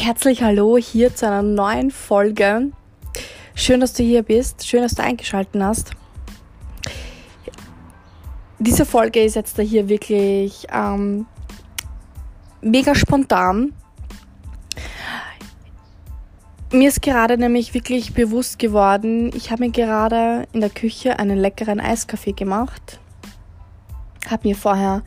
Herzlich hallo hier zu einer neuen Folge. Schön, dass du hier bist. Schön, dass du eingeschaltet hast. Diese Folge ist jetzt hier wirklich ähm, mega spontan. Mir ist gerade nämlich wirklich bewusst geworden, ich habe mir gerade in der Küche einen leckeren Eiskaffee gemacht habe mir vorher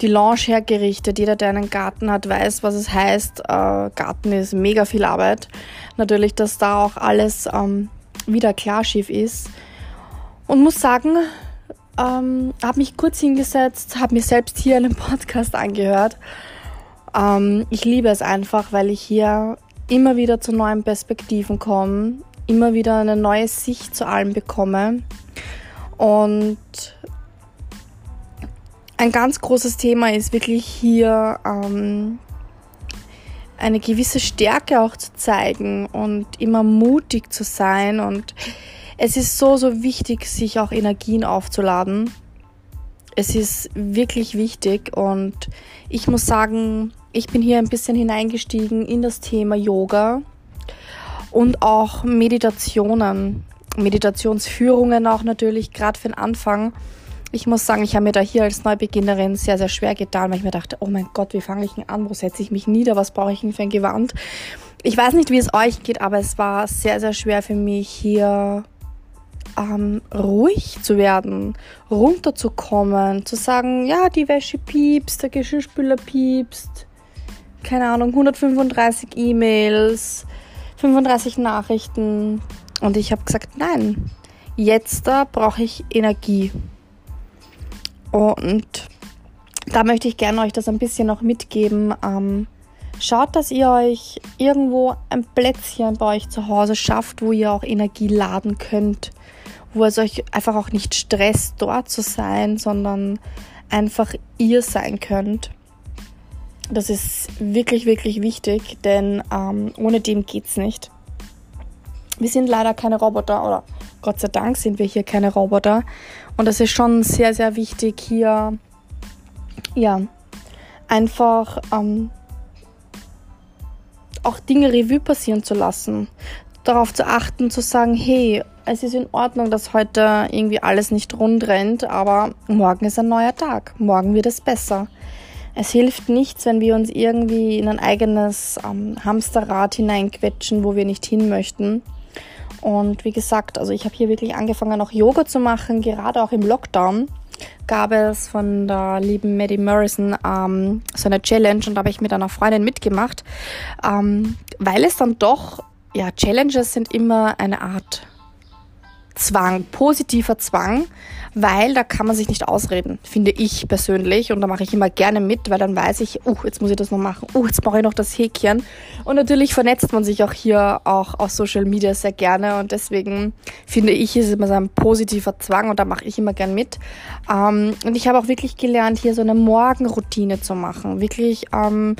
die Lounge hergerichtet. Jeder, der einen Garten hat, weiß, was es heißt. Äh, Garten ist mega viel Arbeit. Natürlich, dass da auch alles ähm, wieder klarschiff ist. Und muss sagen, ähm, habe mich kurz hingesetzt, habe mir selbst hier einen Podcast angehört. Ähm, ich liebe es einfach, weil ich hier immer wieder zu neuen Perspektiven komme, immer wieder eine neue Sicht zu allem bekomme. Und ein ganz großes Thema ist wirklich hier ähm, eine gewisse Stärke auch zu zeigen und immer mutig zu sein. Und es ist so, so wichtig, sich auch Energien aufzuladen. Es ist wirklich wichtig und ich muss sagen, ich bin hier ein bisschen hineingestiegen in das Thema Yoga und auch Meditationen, Meditationsführungen auch natürlich, gerade für den Anfang ich muss sagen, ich habe mir da hier als Neubeginnerin sehr, sehr schwer getan, weil ich mir dachte, oh mein Gott, wie fange ich denn an? Wo setze ich mich nieder? Was brauche ich denn für ein Gewand? Ich weiß nicht, wie es euch geht, aber es war sehr, sehr schwer für mich hier ähm, ruhig zu werden, runterzukommen, zu sagen, ja, die Wäsche piepst, der Geschirrspüler piepst, keine Ahnung, 135 E-Mails, 35 Nachrichten. Und ich habe gesagt, nein, jetzt da brauche ich Energie. Und da möchte ich gerne euch das ein bisschen noch mitgeben. Ähm, schaut, dass ihr euch irgendwo ein Plätzchen bei euch zu Hause schafft, wo ihr auch Energie laden könnt, wo es euch einfach auch nicht stresst, dort zu sein, sondern einfach ihr sein könnt. Das ist wirklich, wirklich wichtig, denn ähm, ohne dem geht's nicht. Wir sind leider keine Roboter oder Gott sei Dank sind wir hier keine Roboter. Und es ist schon sehr, sehr wichtig, hier ja einfach ähm, auch Dinge Revue passieren zu lassen. Darauf zu achten, zu sagen, hey, es ist in Ordnung, dass heute irgendwie alles nicht rund rennt, aber morgen ist ein neuer Tag. Morgen wird es besser. Es hilft nichts, wenn wir uns irgendwie in ein eigenes ähm, Hamsterrad hineinquetschen, wo wir nicht hin möchten. Und wie gesagt, also ich habe hier wirklich angefangen, auch Yoga zu machen, gerade auch im Lockdown gab es von der lieben Maddie Morrison ähm, so eine Challenge und da habe ich mit einer Freundin mitgemacht, ähm, weil es dann doch, ja, Challenges sind immer eine Art Zwang, positiver Zwang, weil da kann man sich nicht ausreden, finde ich persönlich. Und da mache ich immer gerne mit, weil dann weiß ich, uh, jetzt muss ich das noch machen, uh, jetzt brauche ich noch das Häkchen. Und natürlich vernetzt man sich auch hier auch auf Social Media sehr gerne und deswegen finde ich, ist es immer so ein positiver Zwang und da mache ich immer gern mit. Ähm, und ich habe auch wirklich gelernt, hier so eine Morgenroutine zu machen. Wirklich, ähm,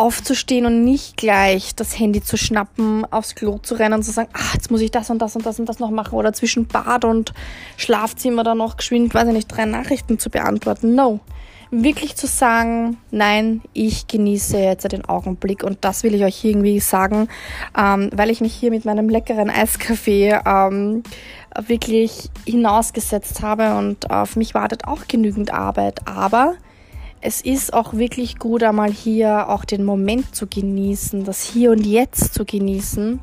aufzustehen und nicht gleich das Handy zu schnappen, aufs Klo zu rennen und zu sagen, ah, jetzt muss ich das und das und das und das noch machen oder zwischen Bad und Schlafzimmer dann noch geschwind, weiß ich nicht, drei Nachrichten zu beantworten. No. Wirklich zu sagen, nein, ich genieße jetzt den Augenblick und das will ich euch irgendwie sagen, ähm, weil ich mich hier mit meinem leckeren Eiskaffee ähm, wirklich hinausgesetzt habe und auf mich wartet auch genügend Arbeit, aber es ist auch wirklich gut, einmal hier auch den Moment zu genießen, das Hier und Jetzt zu genießen.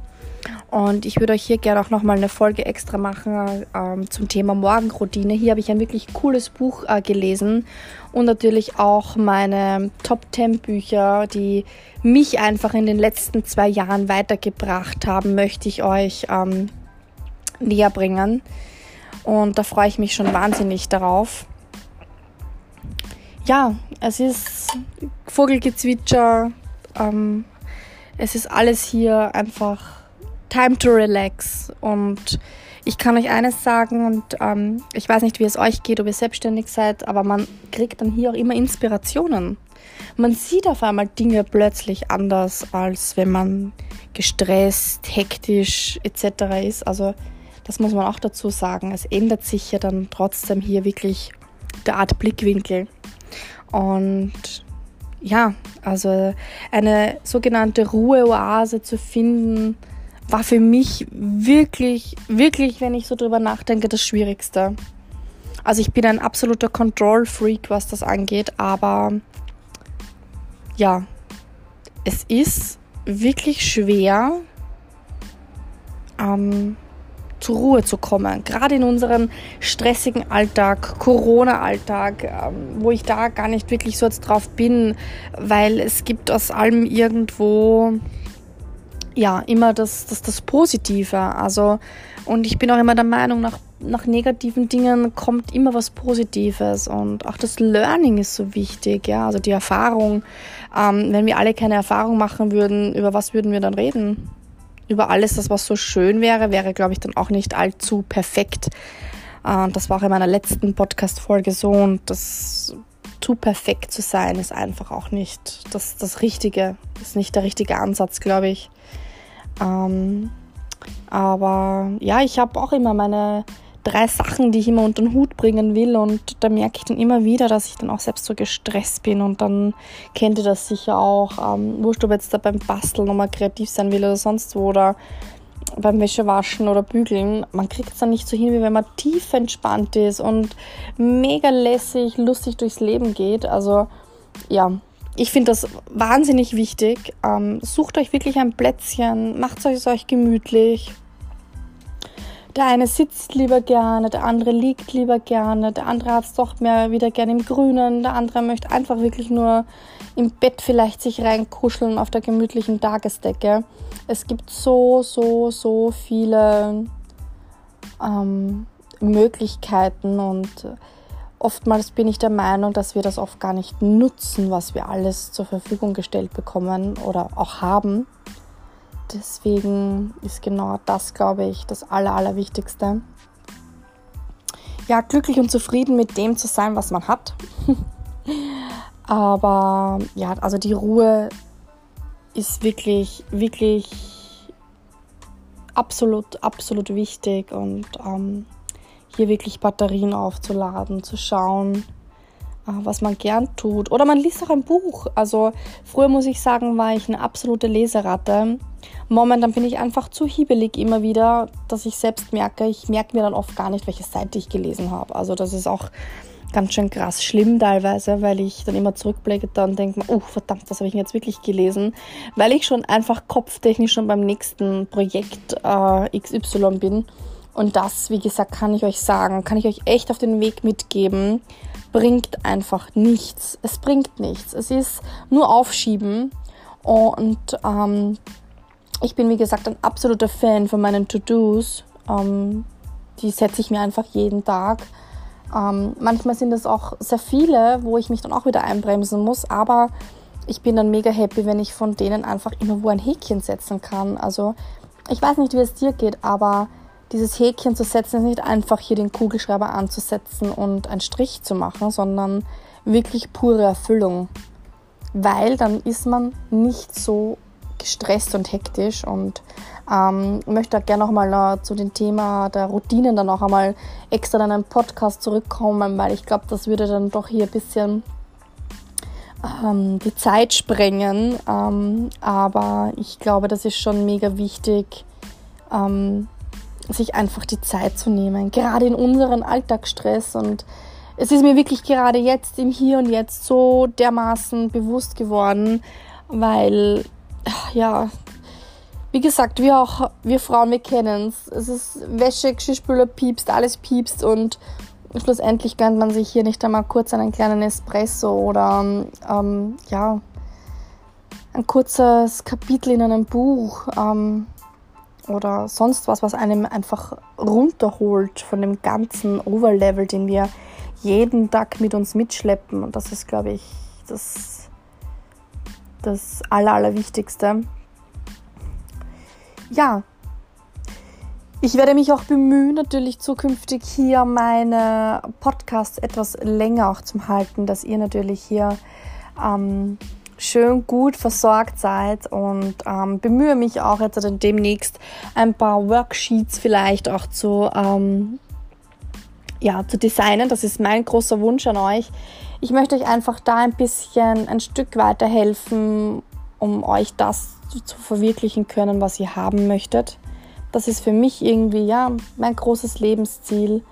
Und ich würde euch hier gerne auch nochmal eine Folge extra machen ähm, zum Thema Morgenroutine. Hier habe ich ein wirklich cooles Buch äh, gelesen und natürlich auch meine Top 10 Bücher, die mich einfach in den letzten zwei Jahren weitergebracht haben, möchte ich euch ähm, näher bringen. Und da freue ich mich schon wahnsinnig darauf ja, es ist Vogelgezwitscher, ähm, es ist alles hier einfach time to relax und ich kann euch eines sagen und ähm, ich weiß nicht, wie es euch geht, ob ihr selbstständig seid, aber man kriegt dann hier auch immer Inspirationen. Man sieht auf einmal Dinge plötzlich anders, als wenn man gestresst, hektisch etc. ist. Also das muss man auch dazu sagen. Es ändert sich ja dann trotzdem hier wirklich der Art Blickwinkel. Und ja, also eine sogenannte Ruheoase zu finden, war für mich wirklich, wirklich, wenn ich so drüber nachdenke, das Schwierigste. Also ich bin ein absoluter Control-Freak, was das angeht, aber ja, es ist wirklich schwer, ähm, zur Ruhe zu kommen. Gerade in unserem stressigen Alltag, Corona-Alltag, ähm, wo ich da gar nicht wirklich so jetzt drauf bin, weil es gibt aus allem irgendwo ja immer das, das, das Positive. Also, und ich bin auch immer der Meinung, nach, nach negativen Dingen kommt immer was Positives. Und auch das Learning ist so wichtig, ja, also die Erfahrung. Ähm, wenn wir alle keine Erfahrung machen würden, über was würden wir dann reden? Über alles, das was so schön wäre, wäre, glaube ich, dann auch nicht allzu perfekt. Und das war auch in meiner letzten Podcast-Folge so und das zu perfekt zu sein ist einfach auch nicht das, das Richtige, ist nicht der richtige Ansatz, glaube ich. Ähm, aber ja, ich habe auch immer meine drei Sachen, die ich immer unter den Hut bringen will. Und da merke ich dann immer wieder, dass ich dann auch selbst so gestresst bin. Und dann kennt ihr das sicher auch. Ähm, wurscht, ob jetzt da beim Basteln nochmal kreativ sein will oder sonst wo. Oder beim Wäschewaschen oder Bügeln. Man kriegt es dann nicht so hin, wie wenn man tief entspannt ist und mega lässig, lustig durchs Leben geht. Also ja, ich finde das wahnsinnig wichtig. Ähm, sucht euch wirklich ein Plätzchen, macht es euch gemütlich. Der eine sitzt lieber gerne, der andere liegt lieber gerne, der andere hat es doch mehr wieder gerne im Grünen, der andere möchte einfach wirklich nur im Bett vielleicht sich reinkuscheln auf der gemütlichen Tagesdecke. Es gibt so, so, so viele ähm, Möglichkeiten und oftmals bin ich der Meinung, dass wir das oft gar nicht nutzen, was wir alles zur Verfügung gestellt bekommen oder auch haben. Deswegen ist genau das, glaube ich, das Aller, Allerwichtigste. Ja, glücklich und zufrieden mit dem zu sein, was man hat. Aber ja, also die Ruhe ist wirklich, wirklich absolut, absolut wichtig und ähm, hier wirklich Batterien aufzuladen, zu schauen, was man gern tut. Oder man liest auch ein Buch. Also früher muss ich sagen, war ich eine absolute Leseratte. Momentan bin ich einfach zu hiebelig immer wieder, dass ich selbst merke, ich merke mir dann oft gar nicht, welche Seite ich gelesen habe. Also das ist auch ganz schön krass schlimm teilweise, weil ich dann immer zurückblicke und denke, oh verdammt, was habe ich denn jetzt wirklich gelesen? Weil ich schon einfach kopftechnisch schon beim nächsten Projekt äh, XY bin. Und das, wie gesagt, kann ich euch sagen, kann ich euch echt auf den Weg mitgeben bringt einfach nichts. Es bringt nichts. Es ist nur Aufschieben. Und ähm, ich bin, wie gesagt, ein absoluter Fan von meinen To-Dos. Ähm, die setze ich mir einfach jeden Tag. Ähm, manchmal sind es auch sehr viele, wo ich mich dann auch wieder einbremsen muss. Aber ich bin dann mega happy, wenn ich von denen einfach immer wo ein Häkchen setzen kann. Also ich weiß nicht, wie es dir geht, aber dieses Häkchen zu setzen ist nicht einfach hier den Kugelschreiber anzusetzen und einen Strich zu machen, sondern wirklich pure Erfüllung. Weil dann ist man nicht so gestresst und hektisch und ähm, möchte auch gerne nochmal zu dem Thema der Routinen dann auch einmal extra in einen Podcast zurückkommen, weil ich glaube, das würde dann doch hier ein bisschen ähm, die Zeit sprengen. Ähm, aber ich glaube, das ist schon mega wichtig, ähm, sich einfach die Zeit zu nehmen, gerade in unseren Alltagsstress. Und es ist mir wirklich gerade jetzt im Hier und Jetzt so dermaßen bewusst geworden, weil, ja, wie gesagt, wir auch, wir Frauen, wir kennen es. Es ist Wäsche, Geschirrspüler piepst, alles piepst und schlussendlich gönnt man sich hier nicht einmal kurz einen kleinen Espresso oder, ähm, ja, ein kurzes Kapitel in einem Buch. Ähm, oder sonst was, was einem einfach runterholt von dem ganzen Overlevel, den wir jeden Tag mit uns mitschleppen. Und das ist, glaube ich, das, das Aller, Allerwichtigste. Ja, ich werde mich auch bemühen, natürlich zukünftig hier meine Podcasts etwas länger auch zum Halten, dass ihr natürlich hier ähm, schön gut versorgt seid und ähm, bemühe mich auch jetzt demnächst ein paar Worksheets vielleicht auch zu, ähm, ja, zu designen. Das ist mein großer Wunsch an euch. Ich möchte euch einfach da ein bisschen ein Stück weiterhelfen, um euch das zu verwirklichen können, was ihr haben möchtet. Das ist für mich irgendwie ja mein großes Lebensziel.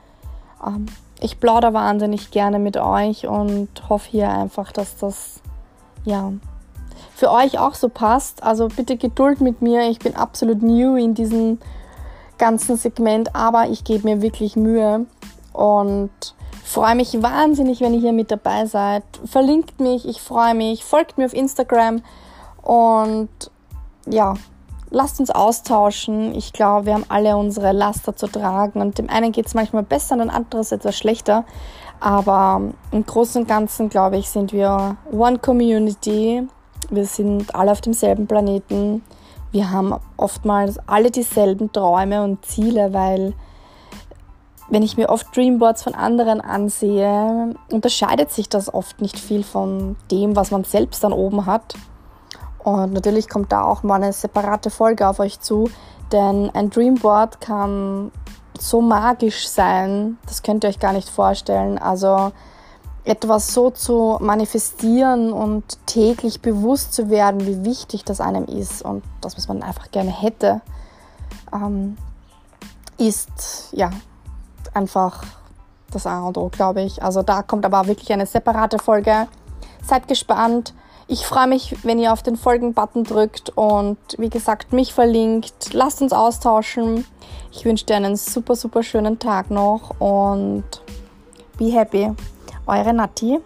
Ähm, ich plaudere wahnsinnig gerne mit euch und hoffe hier einfach, dass das ja für euch auch so passt. Also bitte Geduld mit mir. Ich bin absolut new in diesem ganzen Segment, aber ich gebe mir wirklich Mühe und freue mich wahnsinnig, wenn ihr hier mit dabei seid. Verlinkt mich, ich freue mich, folgt mir auf Instagram und ja, lasst uns austauschen. Ich glaube, wir haben alle unsere Laster zu tragen und dem einen geht es manchmal besser und dem anderen etwas schlechter. Aber im Großen und Ganzen, glaube ich, sind wir One Community. Wir sind alle auf demselben Planeten. Wir haben oftmals alle dieselben Träume und Ziele, weil wenn ich mir oft Dreamboards von anderen ansehe, unterscheidet sich das oft nicht viel von dem, was man selbst dann oben hat. Und natürlich kommt da auch mal eine separate Folge auf euch zu, denn ein Dreamboard kann so magisch sein, das könnt ihr euch gar nicht vorstellen. Also etwas so zu manifestieren und täglich bewusst zu werden, wie wichtig das einem ist und das, was man einfach gerne hätte, ähm, ist ja einfach das A und O, glaube ich. Also da kommt aber wirklich eine separate Folge. Seid gespannt. Ich freue mich, wenn ihr auf den Folgen-Button drückt und wie gesagt mich verlinkt. Lasst uns austauschen. Ich wünsche dir einen super, super schönen Tag noch und be happy. Eure Nati.